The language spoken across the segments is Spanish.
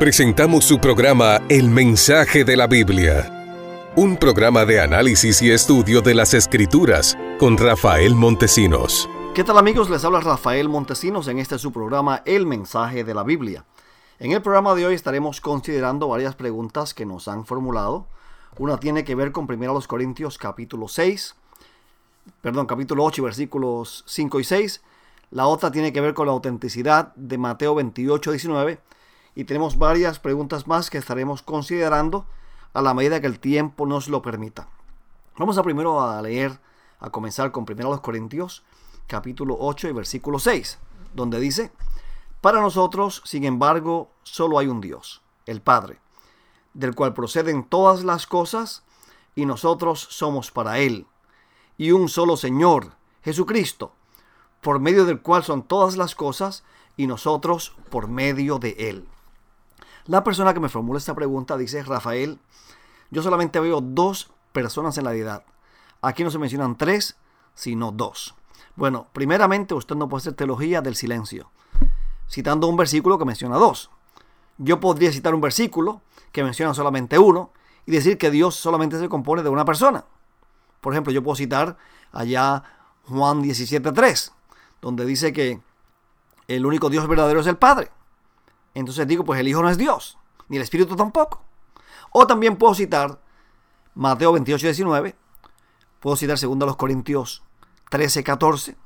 presentamos su programa El Mensaje de la Biblia, un programa de análisis y estudio de las Escrituras con Rafael Montesinos. ¿Qué tal amigos? Les habla Rafael Montesinos en este su programa El Mensaje de la Biblia. En el programa de hoy estaremos considerando varias preguntas que nos han formulado. Una tiene que ver con 1 Corintios capítulo 6, perdón, capítulo 8 versículos 5 y 6. La otra tiene que ver con la autenticidad de Mateo 28, 19 y tenemos varias preguntas más que estaremos considerando a la medida que el tiempo nos lo permita. Vamos a primero a leer, a comenzar con 1 Corintios capítulo 8 y versículo 6, donde dice, Para nosotros, sin embargo, solo hay un Dios, el Padre, del cual proceden todas las cosas, y nosotros somos para Él, y un solo Señor, Jesucristo, por medio del cual son todas las cosas, y nosotros por medio de Él. La persona que me formula esta pregunta dice, Rafael, yo solamente veo dos personas en la deidad. Aquí no se mencionan tres, sino dos. Bueno, primeramente usted no puede hacer teología del silencio, citando un versículo que menciona dos. Yo podría citar un versículo que menciona solamente uno y decir que Dios solamente se compone de una persona. Por ejemplo, yo puedo citar allá Juan 17.3, donde dice que el único Dios verdadero es el Padre. Entonces digo, pues el Hijo no es Dios, ni el Espíritu tampoco. O también puedo citar Mateo 28, 19, puedo citar 2 Corintios 13, 14,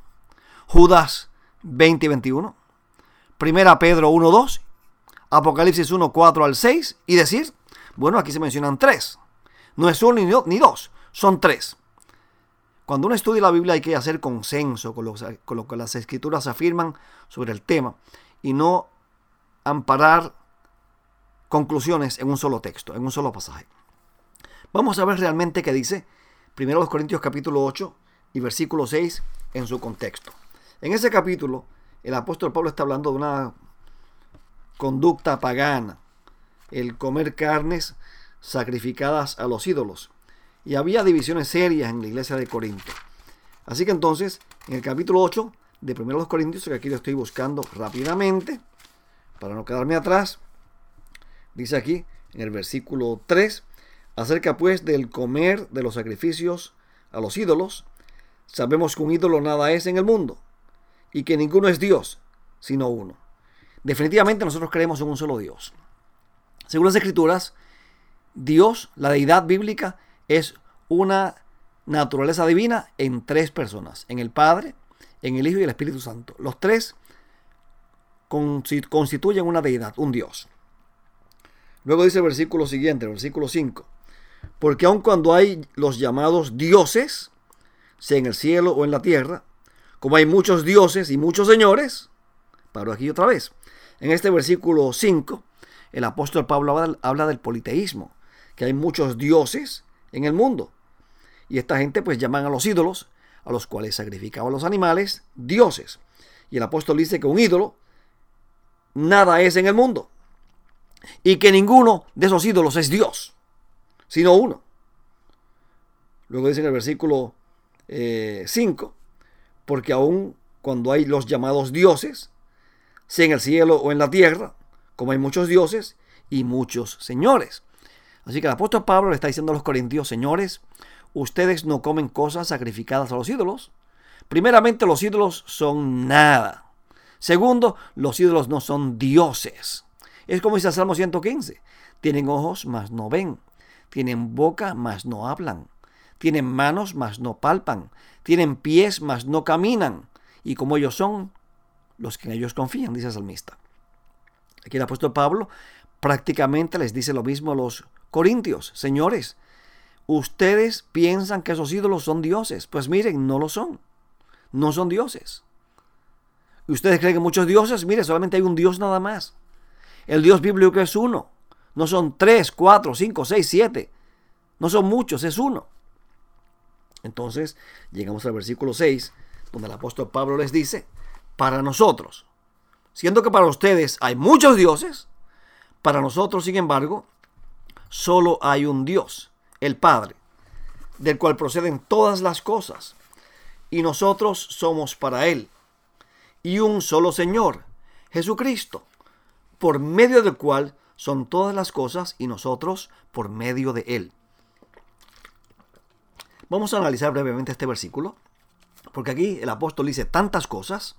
Judas 20 y 21, Primera Pedro 1, 2, Apocalipsis 1, 4 al 6 y decir, bueno, aquí se mencionan tres. No es uno ni dos, son tres. Cuando uno estudia la Biblia hay que hacer consenso con con lo que las escrituras afirman sobre el tema y no amparar conclusiones en un solo texto, en un solo pasaje. Vamos a ver realmente qué dice 1 Corintios capítulo 8 y versículo 6 en su contexto. En ese capítulo, el apóstol Pablo está hablando de una conducta pagana, el comer carnes sacrificadas a los ídolos. Y había divisiones serias en la iglesia de Corinto. Así que entonces, en el capítulo 8 de 1 Corintios, que aquí lo estoy buscando rápidamente, para no quedarme atrás, dice aquí en el versículo 3, acerca pues del comer de los sacrificios a los ídolos, sabemos que un ídolo nada es en el mundo y que ninguno es Dios, sino uno. Definitivamente nosotros creemos en un solo Dios. Según las escrituras, Dios, la deidad bíblica, es una naturaleza divina en tres personas, en el Padre, en el Hijo y el Espíritu Santo. Los tres constituyen una deidad, un Dios. Luego dice el versículo siguiente, el versículo 5. Porque aun cuando hay los llamados dioses, sea en el cielo o en la tierra, como hay muchos dioses y muchos señores, paro aquí otra vez. En este versículo 5, el apóstol Pablo habla, del politeísmo, que hay muchos dioses en el mundo. Y esta gente pues llaman a los ídolos, a los cuales sacrificaban los animales, dioses. Y el apóstol dice que un ídolo nada es en el mundo. Y que ninguno de esos ídolos es Dios, sino uno. Luego dice en el versículo 5, eh, porque aun cuando hay los llamados dioses, sea en el cielo o en la tierra, como hay muchos dioses y muchos señores. Así que el apóstol Pablo le está diciendo a los corintios, señores, ustedes no comen cosas sacrificadas a los ídolos. Primeramente los ídolos son nada. Segundo, los ídolos no son dioses. Es como dice el Salmo 115. Tienen ojos, mas no ven. Tienen boca, mas no hablan. Tienen manos, mas no palpan. Tienen pies, mas no caminan. Y como ellos son, los que en ellos confían, dice el salmista. Aquí el apóstol Pablo prácticamente les dice lo mismo a los corintios. Señores, ustedes piensan que esos ídolos son dioses. Pues miren, no lo son. No son dioses. ¿Y ustedes creen que muchos dioses? Mire, solamente hay un Dios nada más. El Dios bíblico es uno. No son tres, cuatro, cinco, seis, siete. No son muchos, es uno. Entonces, llegamos al versículo 6, donde el apóstol Pablo les dice, para nosotros, siendo que para ustedes hay muchos dioses, para nosotros, sin embargo, solo hay un Dios, el Padre, del cual proceden todas las cosas, y nosotros somos para Él y un solo Señor, Jesucristo, por medio del cual son todas las cosas y nosotros por medio de Él. Vamos a analizar brevemente este versículo, porque aquí el apóstol dice tantas cosas.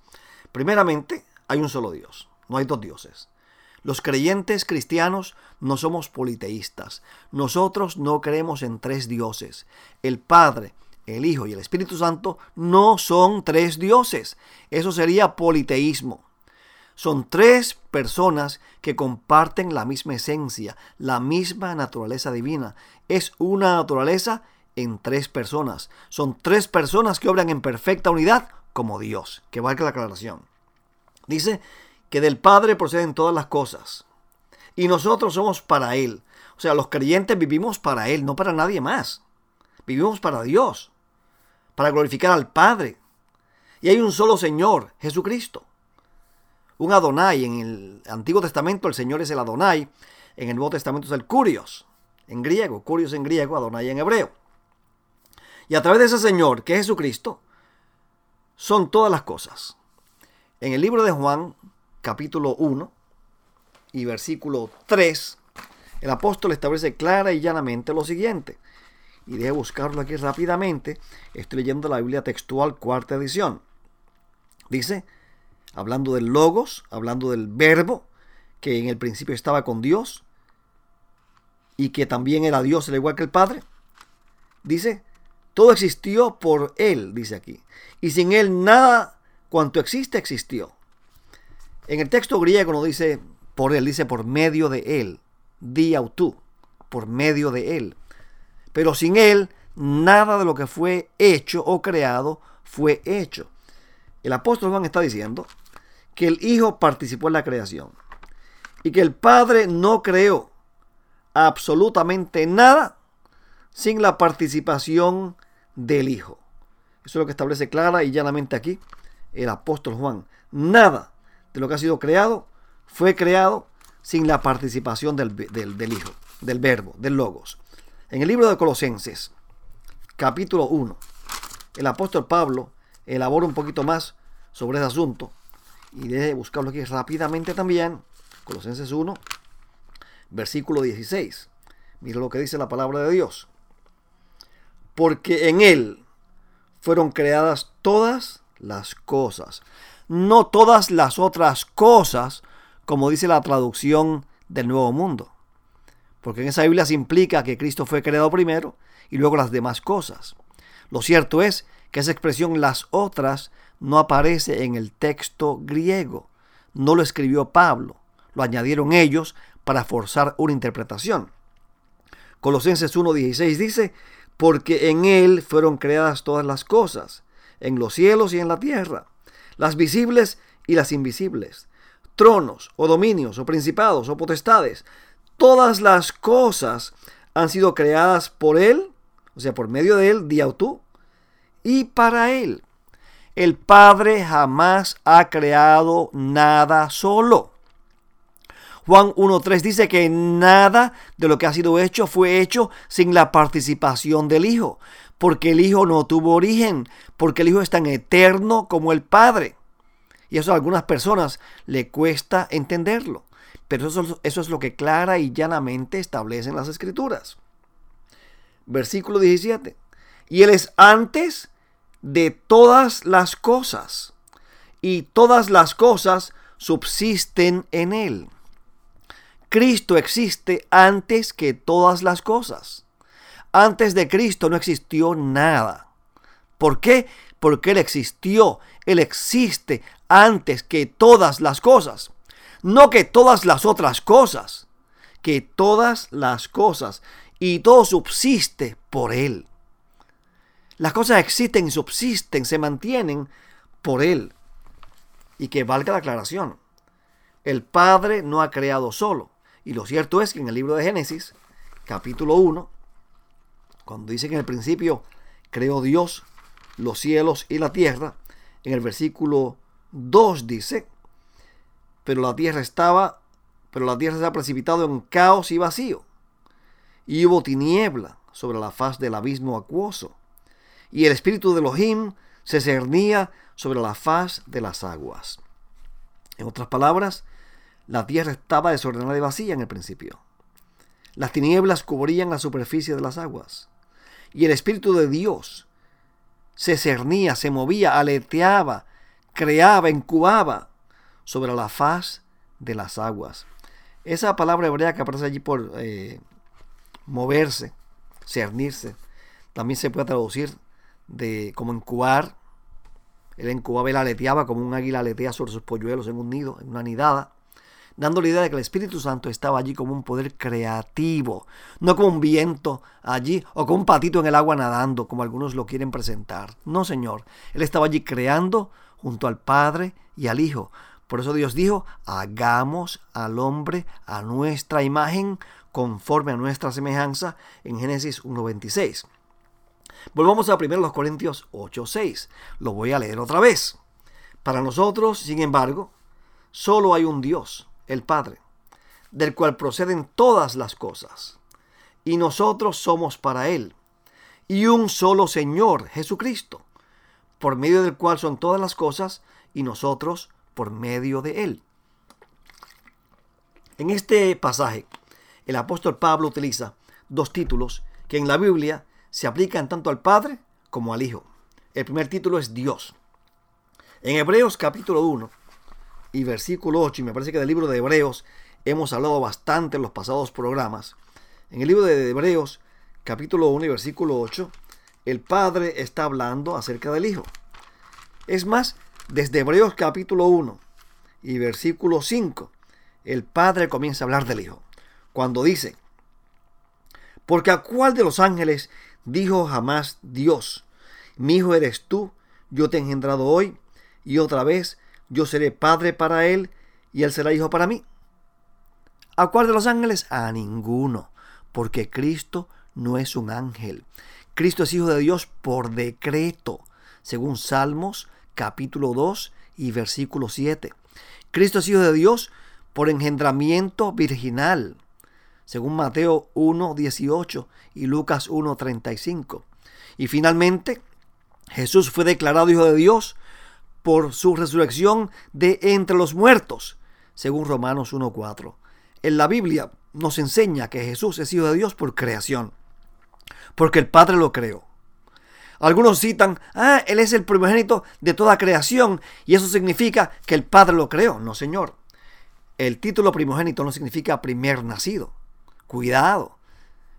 Primeramente, hay un solo Dios, no hay dos dioses. Los creyentes cristianos no somos politeístas. Nosotros no creemos en tres dioses. El Padre, el Hijo y el Espíritu Santo no son tres dioses. Eso sería politeísmo. Son tres personas que comparten la misma esencia, la misma naturaleza divina. Es una naturaleza en tres personas. Son tres personas que obran en perfecta unidad como Dios. Que valga la aclaración. Dice que del Padre proceden todas las cosas. Y nosotros somos para Él. O sea, los creyentes vivimos para Él, no para nadie más. Vivimos para Dios, para glorificar al Padre. Y hay un solo Señor, Jesucristo un Adonai. En el Antiguo Testamento el Señor es el Adonai, en el Nuevo Testamento es el Curios, en griego, Curios en griego, Adonai en hebreo. Y a través de ese Señor, que es Jesucristo, son todas las cosas. En el libro de Juan, capítulo 1 y versículo 3, el apóstol establece clara y llanamente lo siguiente. Y deje buscarlo aquí rápidamente. Estoy leyendo la Biblia textual, cuarta edición. Dice, hablando del logos, hablando del verbo, que en el principio estaba con Dios y que también era Dios al igual que el Padre. Dice, todo existió por Él, dice aquí. Y sin Él nada cuanto existe existió. En el texto griego no dice por Él, dice por medio de Él. Di tú, por medio de Él. Pero sin Él, nada de lo que fue hecho o creado fue hecho. El apóstol Juan está diciendo que el Hijo participó en la creación y que el Padre no creó absolutamente nada sin la participación del Hijo. Eso es lo que establece clara y llanamente aquí el apóstol Juan. Nada de lo que ha sido creado fue creado sin la participación del, Hijo, del Verbo, del Logos. En el libro de Colosenses, capítulo 1, el apóstol Pablo elabora un poquito más sobre ese asunto y de buscarlo aquí rápidamente también. Colosenses 1, versículo 16. Mira lo que dice la palabra de Dios. Porque en Él fueron creadas todas las cosas. No todas las otras cosas, como dice la traducción del Nuevo Mundo. Porque en esa Biblia se implica que Cristo fue creado primero y luego las demás cosas. Lo cierto es que esa expresión las otras no aparece en el texto griego. No lo escribió Pablo, lo añadieron ellos para forzar una interpretación. Colosenses 1.16 dice, porque en Él fueron creadas todas las cosas, en los cielos y en la tierra, las visibles y las invisibles, tronos o dominios o principados o potestades, todas las cosas han sido creadas por Él, o sea, por medio de Él, tú, y para Él. El Padre jamás ha creado nada solo. Juan 1.3 dice que nada de lo que ha sido hecho fue hecho sin la participación del Hijo, porque el Hijo no tuvo origen, porque el Hijo es tan eterno como el Padre. Y eso a algunas personas le cuesta entenderlo, pero eso, eso es lo que clara y llanamente establecen las escrituras. Versículo 17. Y Él es antes de todas las cosas, y todas las cosas subsisten en Él. Cristo existe antes que todas las cosas. Antes de Cristo no existió nada. ¿Por qué? Porque Él existió. Él existe antes que todas las cosas. No que todas las otras cosas. Que todas las cosas. Y todo subsiste por Él. Las cosas existen y subsisten, se mantienen por Él. Y que valga la aclaración. El Padre no ha creado solo. Y lo cierto es que en el libro de Génesis, capítulo 1, cuando dice que en el principio creó Dios los cielos y la tierra, en el versículo 2 dice, pero la tierra estaba, pero la tierra se ha precipitado en caos y vacío, y hubo tiniebla sobre la faz del abismo acuoso, y el espíritu de Elohim se cernía sobre la faz de las aguas. En otras palabras, La tierra estaba desordenada y vacía en el principio. Las tinieblas cubrían la superficie de las aguas. Y el Espíritu de Dios se cernía, se movía, aleteaba, creaba, incubaba sobre la faz de las aguas. Esa palabra hebrea que aparece allí por eh, moverse, cernirse, también se puede traducir de como incubar. Él incubaba, él aleteaba como un águila aletea sobre sus polluelos en un nido, en una nidada dando la idea de que el Espíritu Santo estaba allí como un poder creativo, no como un viento allí o como un patito en el agua nadando, como algunos lo quieren presentar. No, Señor, Él estaba allí creando junto al Padre y al Hijo. Por eso Dios dijo, hagamos al hombre a nuestra imagen, conforme a nuestra semejanza, en Génesis 1.26. Volvamos a 1 Corintios 8.6. Lo voy a leer otra vez. Para nosotros, sin embargo, solo hay un Dios, el Padre, del cual proceden todas las cosas, y nosotros somos para Él, y un solo Señor, Jesucristo, por medio del cual son todas las cosas, y nosotros por medio de Él. En este pasaje, el apóstol Pablo utiliza dos títulos que en la Biblia se aplican tanto al Padre como al Hijo. El primer título es Dios. En Hebreos capítulo 1, y versículo 8, y me parece que del libro de Hebreos hemos hablado bastante en los pasados programas. En el libro de Hebreos, capítulo 1 y versículo 8, el Padre está hablando acerca del Hijo. Es más, desde Hebreos capítulo 1 y versículo 5, el Padre comienza a hablar del Hijo. Cuando dice, porque a cuál de los ángeles dijo jamás Dios, mi hijo eres tú, yo te he engendrado hoy, y otra vez yo seré padre para él y él será hijo para mí. ¿A cuál de los ángeles? A ninguno, porque Cristo no es un ángel. Cristo es hijo de Dios por decreto, según Salmos capítulo 2 y versículo 7. Cristo es hijo de Dios por engendramiento virginal, según Mateo 1, 18 y Lucas 1, 35. Y finalmente, Jesús fue declarado hijo de Dios por su resurrección de entre los muertos, según Romanos 1.4. En la Biblia nos enseña que Jesús es hijo de Dios por creación, porque el Padre lo creó. Algunos citan, ah, Él es el primogénito de toda creación y eso significa que el Padre lo creó. No, Señor. El título primogénito no significa primer nacido. Cuidado.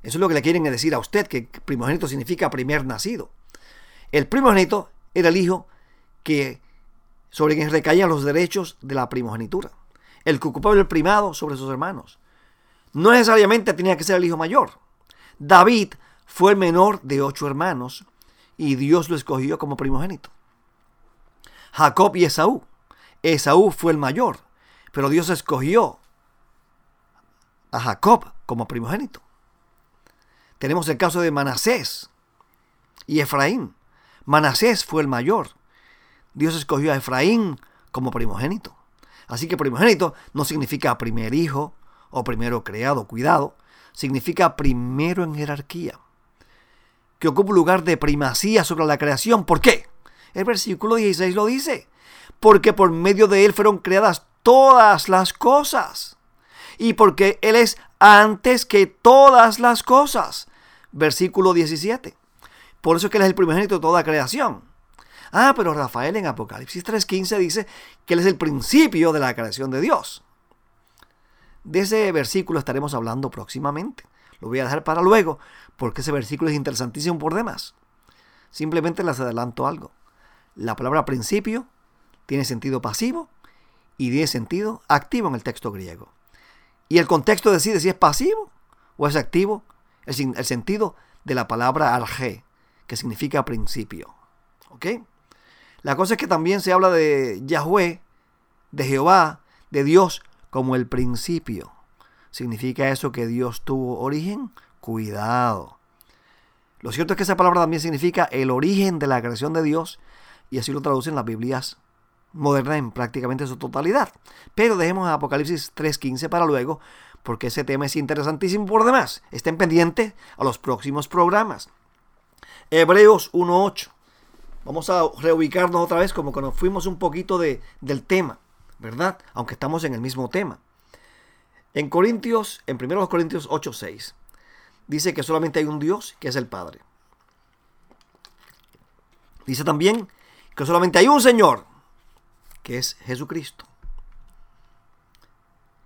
Eso es lo que le quieren decir a usted, que primogénito significa primer nacido. El primogénito era el hijo que sobre quien recaían los derechos de la primogenitura. El que ocupaba el primado sobre sus hermanos. No necesariamente tenía que ser el hijo mayor. David fue el menor de ocho hermanos y Dios lo escogió como primogénito. Jacob y Esaú. Esaú fue el mayor, pero Dios escogió a Jacob como primogénito. Tenemos el caso de Manasés y Efraín. Manasés fue el mayor, Dios escogió a Efraín como primogénito. Así que primogénito no significa primer hijo o primero creado, cuidado, significa primero en jerarquía, que ocupa un lugar de primacía sobre la creación. ¿Por qué? El versículo 16 lo dice, porque por medio de él fueron creadas todas las cosas y porque él es antes que todas las cosas. Versículo 17. Por eso es que él es el primogénito de toda creación. Ah, pero Rafael en Apocalipsis 3.15 dice que Él es el principio de la creación de Dios. De ese versículo estaremos hablando próximamente. Lo voy a dejar para luego porque ese versículo es interesantísimo por demás. Simplemente les adelanto algo. La palabra principio tiene sentido pasivo y tiene sentido activo en el texto griego. Y el contexto decide si es pasivo o es activo el, sentido de la palabra arge, que significa principio. ¿Ok? La cosa es que también se habla de Yahweh, de Jehová, de Dios como el principio. ¿Significa eso que Dios tuvo origen? Cuidado. Lo cierto es que esa palabra también significa el origen de la creación de Dios y así lo traducen las Biblias modernas en prácticamente su totalidad. Pero dejemos Apocalipsis 3.15 para luego porque ese tema es interesantísimo por demás. Estén pendientes a los próximos programas. Hebreos 1.8. Vamos a reubicarnos otra vez como que nos fuimos un poquito de, del tema, ¿verdad? Aunque estamos en el mismo tema. En Corintios, en 1 Corintios 8, 6, dice que solamente hay un Dios, que es el Padre. Dice también que solamente hay un Señor, que es Jesucristo.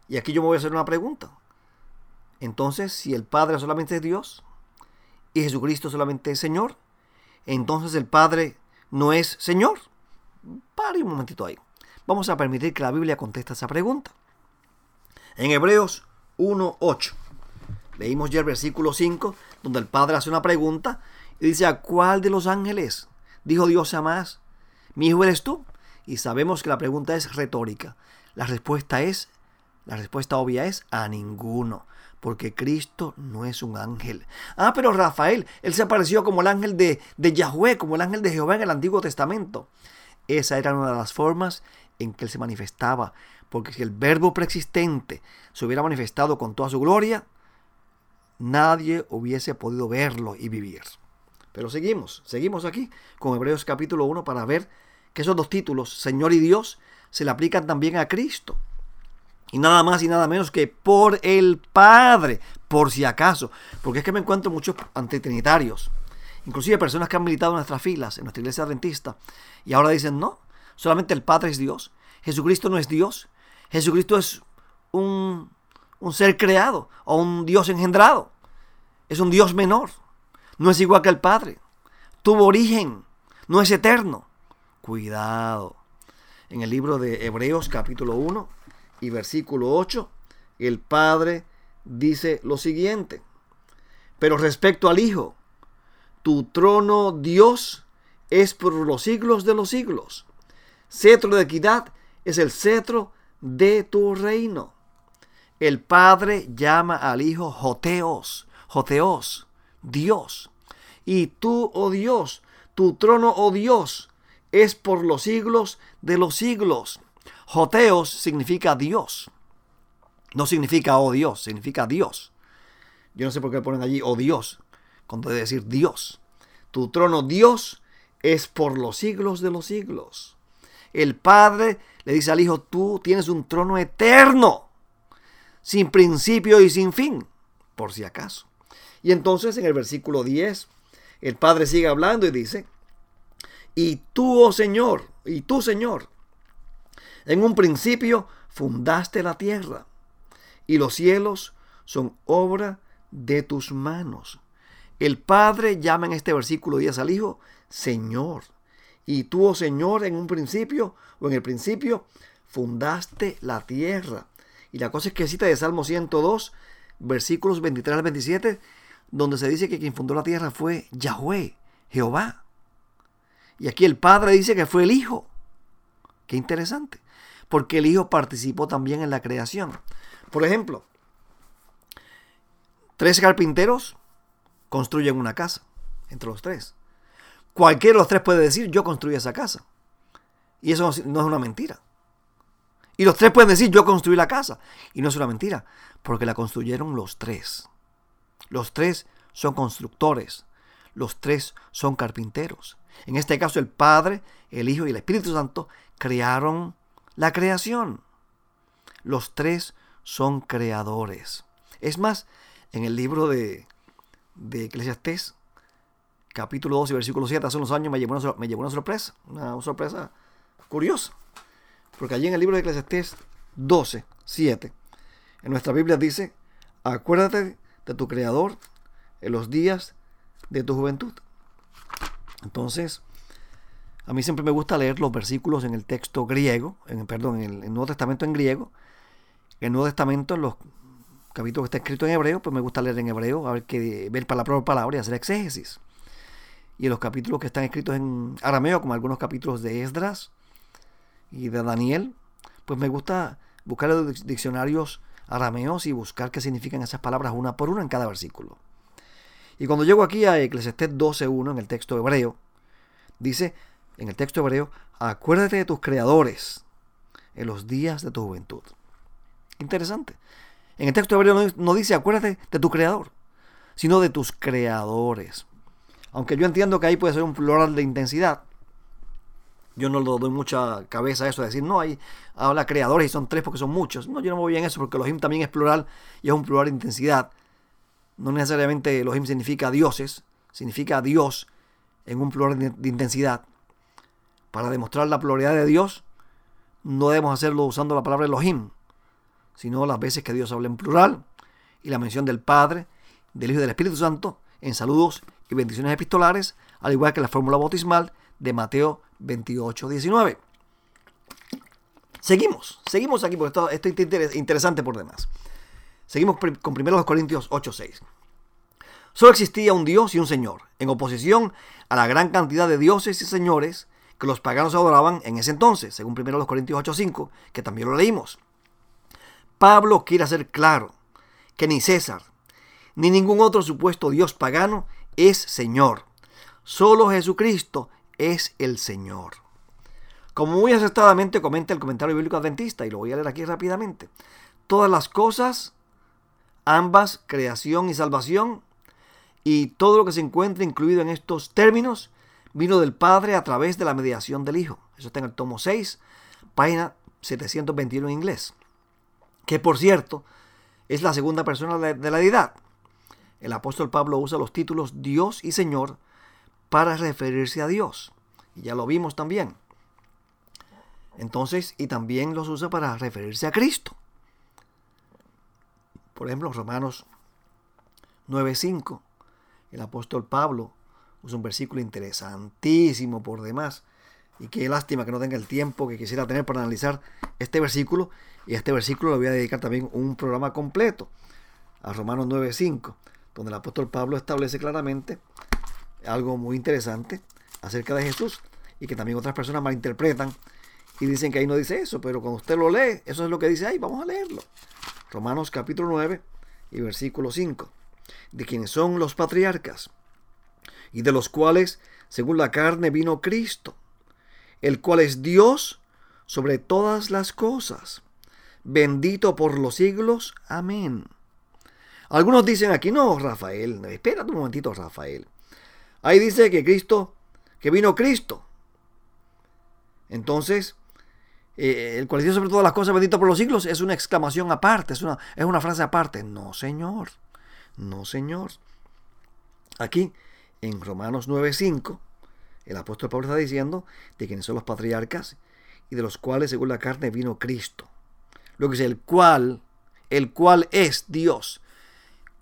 Y aquí yo me voy a hacer una pregunta. Entonces, si el Padre solamente es Dios y Jesucristo solamente es Señor, entonces el Padre no es Señor. Pare un momentito ahí. Vamos a permitir que la Biblia conteste esa pregunta. En Hebreos 1.8 leímos ya el versículo 5, donde el Padre hace una pregunta y dice, ¿a cuál de los ángeles dijo Dios a más? ¿Mi hijo eres tú? Y sabemos que la pregunta es retórica. La respuesta es, la respuesta obvia es a ninguno porque Cristo no es un ángel. Ah, pero Rafael, él se apareció como el ángel de, de Yahweh, como el ángel de Jehová en el Antiguo Testamento. Esa era una de las formas en que él se manifestaba, porque si el verbo preexistente se hubiera manifestado con toda su gloria, nadie hubiese podido verlo y vivir. Pero seguimos, seguimos aquí con Hebreos capítulo 1 para ver que esos dos títulos, Señor y Dios, se le aplican también a Cristo. Y nada más y nada menos que por el Padre, por si acaso. Porque es que me encuentro muchos antitrinitarios. Inclusive personas que han militado en nuestras filas, en nuestra iglesia adventista. Y ahora dicen, no, solamente el Padre es Dios. Jesucristo no es Dios. Jesucristo es un, un ser creado o un Dios engendrado. Es un Dios menor. No es igual que el Padre. Tuvo origen. No es eterno. Cuidado. En el libro de Hebreos capítulo 1 y versículo 8, el Padre dice lo siguiente. Pero respecto al Hijo, tu trono, Dios, es por los siglos de los siglos. Cetro de equidad es el cetro de tu reino. El Padre llama al Hijo Joteos, Joteos, Dios. Y tú, oh Dios, tu trono, oh Dios, es por los siglos de los siglos. Joteos significa Dios. No significa oh Dios, significa Dios. Yo no sé por qué ponen allí oh Dios, cuando debe decir Dios. Tu trono Dios es por los siglos de los siglos. El Padre le dice al Hijo, tú tienes un trono eterno, sin principio y sin fin, por si acaso. Y entonces en el versículo 10, el Padre sigue hablando y dice, y tú, oh Señor, y tú, Señor, en un principio fundaste la tierra y los cielos son obra de tus manos. El Padre llama en este versículo 10 al Hijo Señor. Y tú, oh Señor, en un principio o en el principio fundaste la tierra. Y la cosa es que cita de Salmo 102, versículos 23 al 27, donde se dice que quien fundó la tierra fue Yahweh, Jehová. Y aquí el Padre dice que fue el Hijo. Qué interesante porque el Hijo participó también en la creación. Por ejemplo, tres carpinteros construyen una casa, entre los tres. Cualquiera de los tres puede decir, yo construí esa casa. Y eso no es una mentira. Y los tres pueden decir, yo construí la casa. Y no es una mentira, porque la construyeron los tres. Los tres son constructores. Los tres son carpinteros. En este caso, el Padre, el Hijo y el Espíritu Santo crearon la creación. Los tres son creadores. Es más, en el libro de, de capítulo 12, versículo 7, hace unos años me llevó una, me llevó una sorpresa, una, sorpresa curiosa. Porque allí en el libro de Eclesiastés 12, 7, en nuestra Biblia dice, acuérdate de tu Creador en los días de tu juventud. Entonces, a mí siempre me gusta leer los versículos en el texto griego, en, perdón, en el, Nuevo Testamento en griego. El Nuevo Testamento, en los capítulos que está escrito en hebreo, pues me gusta leer en hebreo, a ver que ver palabra por palabra y hacer exégesis. Y en los capítulos que están escritos en arameo, como algunos capítulos de Esdras y de Daniel, pues me gusta buscar los diccionarios arameos y buscar qué significan esas palabras una por una en cada versículo. Y cuando llego aquí a Eclesiastés 12.1 en el texto hebreo, dice, en el texto hebreo, acuérdate de tus creadores en los días de tu juventud. Interesante. En el texto hebreo no, dice acuérdate de tu creador, sino de tus creadores. Aunque yo entiendo que ahí puede ser un plural de intensidad. Yo no le doy mucha cabeza a eso de decir, no, hay habla creadores y son tres porque son muchos. No, yo no me voy en eso porque Elohim también es plural y es un plural de intensidad. No necesariamente Elohim significa dioses, significa Dios en un plural de intensidad. Para demostrar la pluralidad de Dios, no debemos hacerlo usando la palabra Elohim, sino las veces que Dios habla en plural y la mención del Padre, del Hijo y del Espíritu Santo en saludos y bendiciones epistolares, al igual que la fórmula bautismal de Mateo 28, 19. Seguimos, seguimos aquí porque esto, es interesante por demás. Seguimos con 1 Corintios 8, 6. Solo existía un Dios y un Señor, en oposición a la gran cantidad de dioses y señores que los paganos adoraban en ese entonces, según 1 Corintios 8, 5, que también lo leímos. Pablo quiere hacer claro que ni César, ni ningún otro supuesto Dios pagano es Señor. Solo Jesucristo es el Señor. Como muy acertadamente comenta el comentario bíblico adventista, y lo voy a leer aquí rápidamente, todas las cosas, ambas, creación y salvación, y todo lo que se encuentra incluido en estos términos, vino del Padre a través de la mediación del Hijo. Eso está en el tomo 6, página 721 en inglés. Que por cierto, es la segunda persona de la deidad. El apóstol Pablo usa los títulos Dios y Señor para referirse a Dios. Y ya lo vimos también. Entonces, y también los usa para referirse a Cristo. Por ejemplo, Romanos 9.5, el apóstol Pablo usa un versículo interesantísimo por demás. Y qué lástima que no tenga el tiempo que quisiera tener para analizar este versículo. Y a este versículo le voy a dedicar también un programa completo, a Romanos 9.5, donde el apóstol Pablo establece claramente algo muy interesante acerca de Jesús y que también otras personas malinterpretan y dicen que ahí no dice eso, pero cuando usted lo lee, eso es lo que dice ahí, vamos a leerlo. Romanos capítulo 9 y versículo 5, de quienes son los patriarcas y de los cuales, según la carne, vino Cristo, el cual es Dios sobre todas las cosas, bendito por los siglos. Amén. Algunos dicen aquí, no, Rafael, espérate un momentito, Rafael. Ahí dice que Cristo, que vino Cristo. Entonces, eh, el cual sobre todas las cosas, bendito por los siglos, es una exclamación aparte, es una, es una frase aparte. No, Señor. No, Señor. Aquí, en Romanos 9:5, el apóstol Pablo está diciendo de quienes son los patriarcas y de los cuales, según la carne, vino Cristo. Lo que es el cual, el cual es Dios.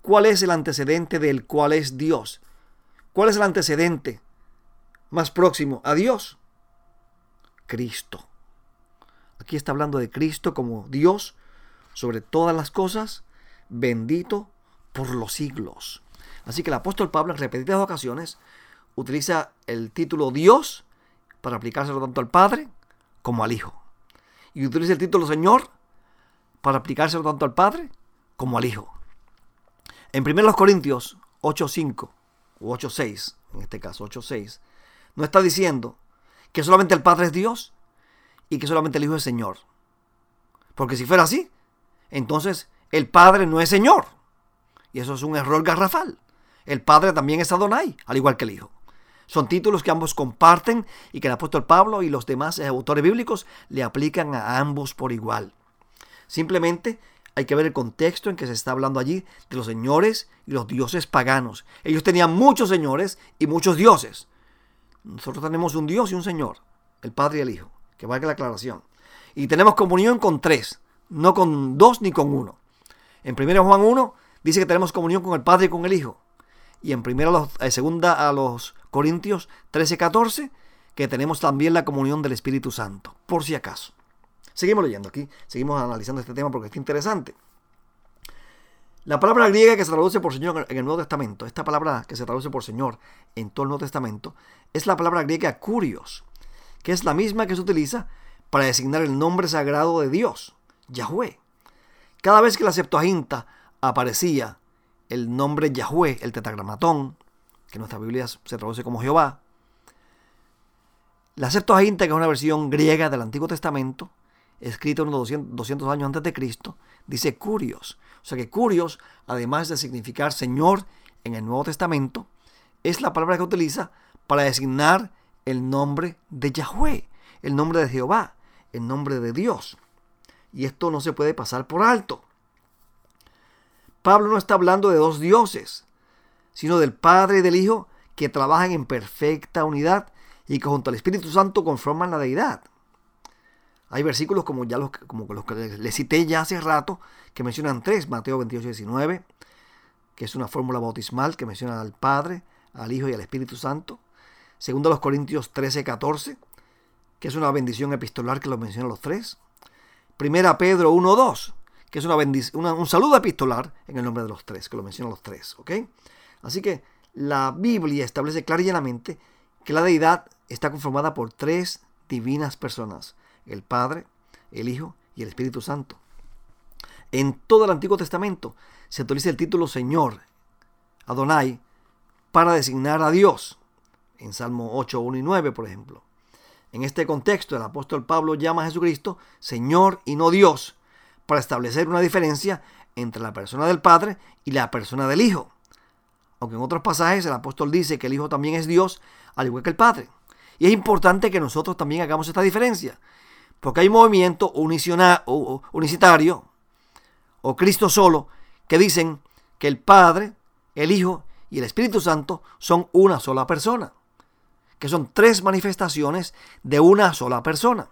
¿Cuál es el antecedente del cual es Dios? ¿Cuál es el antecedente más próximo a Dios? Cristo. Aquí está hablando de Cristo como Dios sobre todas las cosas, bendito por los siglos. Así que el apóstol Pablo en repetidas ocasiones utiliza el título Dios para aplicárselo tanto al Padre como al Hijo. Y utiliza el título Señor para aplicárselo tanto al Padre como al Hijo. En 1 Corintios 8.5 o 8.6, en este caso 8.6, no está diciendo que solamente el Padre es Dios y que solamente el Hijo es Señor. Porque si fuera así, entonces el Padre no es Señor. Y eso es un error garrafal. El Padre también es Adonai, al igual que el Hijo. Son títulos que ambos comparten y que el apóstol Pablo y los demás autores bíblicos le aplican a ambos por igual. Simplemente hay que ver el contexto en que se está hablando allí de los señores y los dioses paganos. Ellos tenían muchos señores y muchos dioses. Nosotros tenemos un Dios y un Señor, el Padre y el Hijo, que valga la aclaración. Y tenemos comunión con tres, no con dos ni con uno. En 1 Juan 1 dice que tenemos comunión con el Padre y con el Hijo. Y en primera, eh, segunda a los Corintios 13, 14, que tenemos también la comunión del Espíritu Santo, por si acaso. Seguimos leyendo aquí, seguimos analizando este tema porque está interesante. La palabra griega que se traduce por Señor en el Nuevo Testamento, esta palabra que se traduce por Señor en todo el Nuevo Testamento, es la palabra griega curios, que es la misma que se utiliza para designar el nombre sagrado de Dios, Yahweh. Cada vez que la Septuaginta aparecía el nombre Yahweh, el tetragramatón, que en nuestra Biblia se traduce como Jehová, la Septuaginta, que es una versión griega del Antiguo Testamento, escrita unos 200, años antes de Cristo, dice curios. O sea que curios, además de significar Señor en el Nuevo Testamento, es la palabra que utiliza para designar el nombre de Yahweh. el nombre de Jehová, el nombre de Dios. Y esto no se puede pasar por alto. Pablo no está hablando de dos dioses, sino del Padre y del Hijo que trabajan en perfecta unidad y que junto al Espíritu Santo conforman la deidad. Hay versículos como, ya los, los que les cité ya hace rato, que mencionan tres, Mateo 28, 19, que es una fórmula bautismal que menciona al Padre, al Hijo y al Espíritu Santo. Segundo los Corintios 13, 14, que es una bendición epistolar que lo menciona los tres. Primera Pedro 1, 2, que es una, un saludo epistolar en el nombre de los tres, que lo mencionan los tres. Así que la Biblia establece claramente que la deidad está conformada por tres divinas personas, el Padre, el Hijo y el Espíritu Santo. En todo el Antiguo Testamento se utiliza el título Señor, Adonai, para designar a Dios. En Salmo 8, 1 y 9, por ejemplo. En este contexto, el apóstol Pablo llama a Jesucristo Señor y no Dios, para establecer una diferencia entre la persona del Padre y la persona del Hijo. Aunque en otros pasajes el apóstol dice que el Hijo también es Dios, al igual que el Padre. Y es importante que nosotros también hagamos esta diferencia, porque hay un movimiento unicitario o Cristo solo que dicen que el Padre, el Hijo y el Espíritu Santo son una sola persona, que son tres manifestaciones de una sola persona.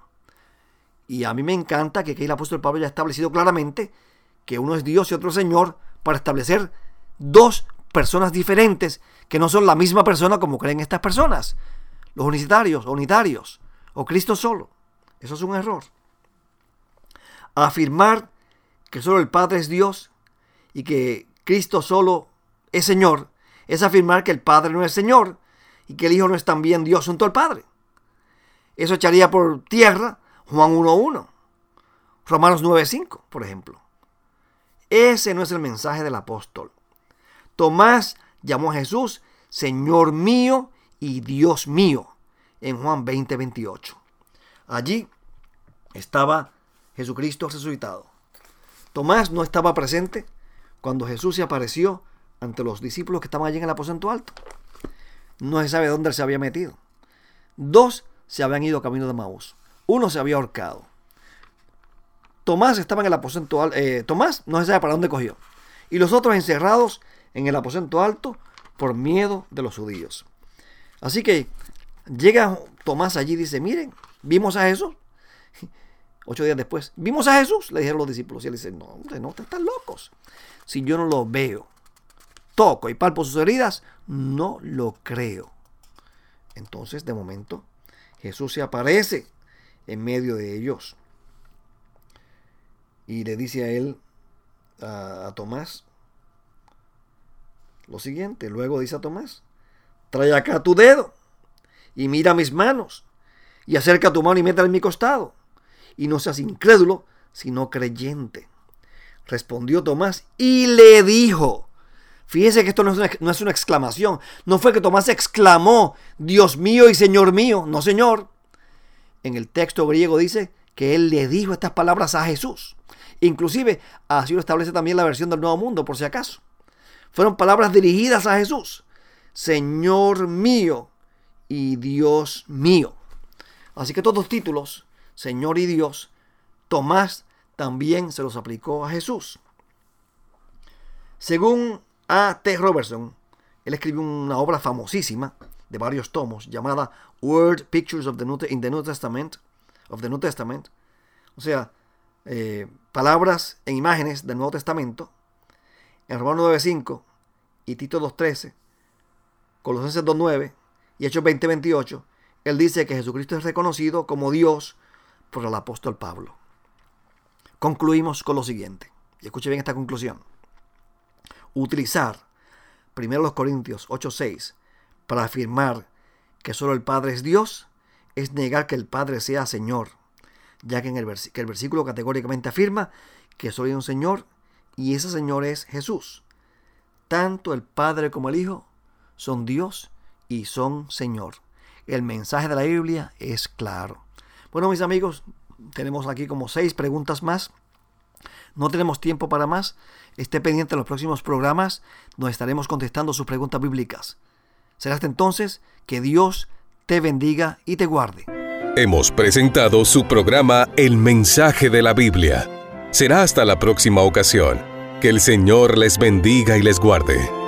Y a mí me encanta que aquí el apóstol Pablo ya establecido claramente que uno es Dios y otro Señor para establecer dos personas diferentes que no son la misma persona como creen estas personas. Los unicitarios, unitarios, o Cristo solo. Eso es un error. Afirmar que solo el Padre es Dios y que Cristo solo es Señor es afirmar que el Padre no es Señor y que el Hijo no es también Dios junto al Padre. Eso echaría por tierra Juan 1.1, Romanos 9.5, por ejemplo. Ese no es el mensaje del apóstol. Tomás llamó a Jesús Señor mío y Dios mío en Juan 20, 28. Allí estaba Jesucristo resucitado. Tomás no estaba presente cuando Jesús se apareció ante los discípulos que estaban allí en el aposento alto. No se sabe dónde se había metido. Dos se habían ido camino de Maús. Uno se había ahorcado. Tomás estaba en el aposento alto. Eh, Tomás no se sabe para dónde cogió. Y los otros encerrados en el aposento alto por miedo de los judíos. Así que llega Tomás allí y dice, miren, vimos a Jesús. Ocho días después, vimos a Jesús, le dijeron los discípulos. Y él dice, no, hombre, no, están locos. Si yo no lo veo, toco y palpo sus heridas, no lo creo. Entonces, de momento, Jesús se aparece en medio de ellos. Y le dice a él, a, a Tomás, lo siguiente. Luego dice a Tomás, trae acá tu dedo y mira mis manos y acerca tu mano y métela en mi costado. Y no seas incrédulo, sino creyente. Respondió Tomás y le dijo, fíjese que esto no es, una, no es una exclamación, no fue que Tomás exclamó, Dios mío y Señor mío, no Señor. En el texto griego dice que él le dijo estas palabras a Jesús. Inclusive así lo establece también la versión del Nuevo Mundo, por si acaso. Fueron palabras dirigidas a Jesús. Señor mío y Dios mío. Así que todos títulos, Señor y Dios, Tomás también se los aplicó a Jesús. Según A. T. Robertson, él escribió una obra famosísima de varios tomos llamada Word Pictures of the New, in the New Testament, of the New Testament, o sea, eh, palabras en imágenes del Nuevo Testamento, en Romanos 9.5 y Tito 2.13, Colosenses 2.9 y Hechos 20.28, él dice que Jesucristo es reconocido como Dios por el apóstol Pablo. Concluimos con lo siguiente, y escuche bien esta conclusión. Utilizar 1 Corintios 8.6 para afirmar que solo el Padre es Dios es negar que el Padre sea Señor, ya que, en el, que el versículo categóricamente afirma que solo hay un Señor y ese Señor es Jesús. Tanto el Padre como el Hijo son Dios y son Señor. El mensaje de la Biblia es claro. Bueno, mis amigos, tenemos aquí como seis preguntas más. No tenemos tiempo para más. Esté pendiente de los próximos programas donde estaremos contestando sus preguntas bíblicas. Será hasta entonces que Dios te bendiga y te guarde. Hemos presentado su programa El Mensaje de la Biblia. Será hasta la próxima ocasión. Que el Señor les bendiga y les guarde.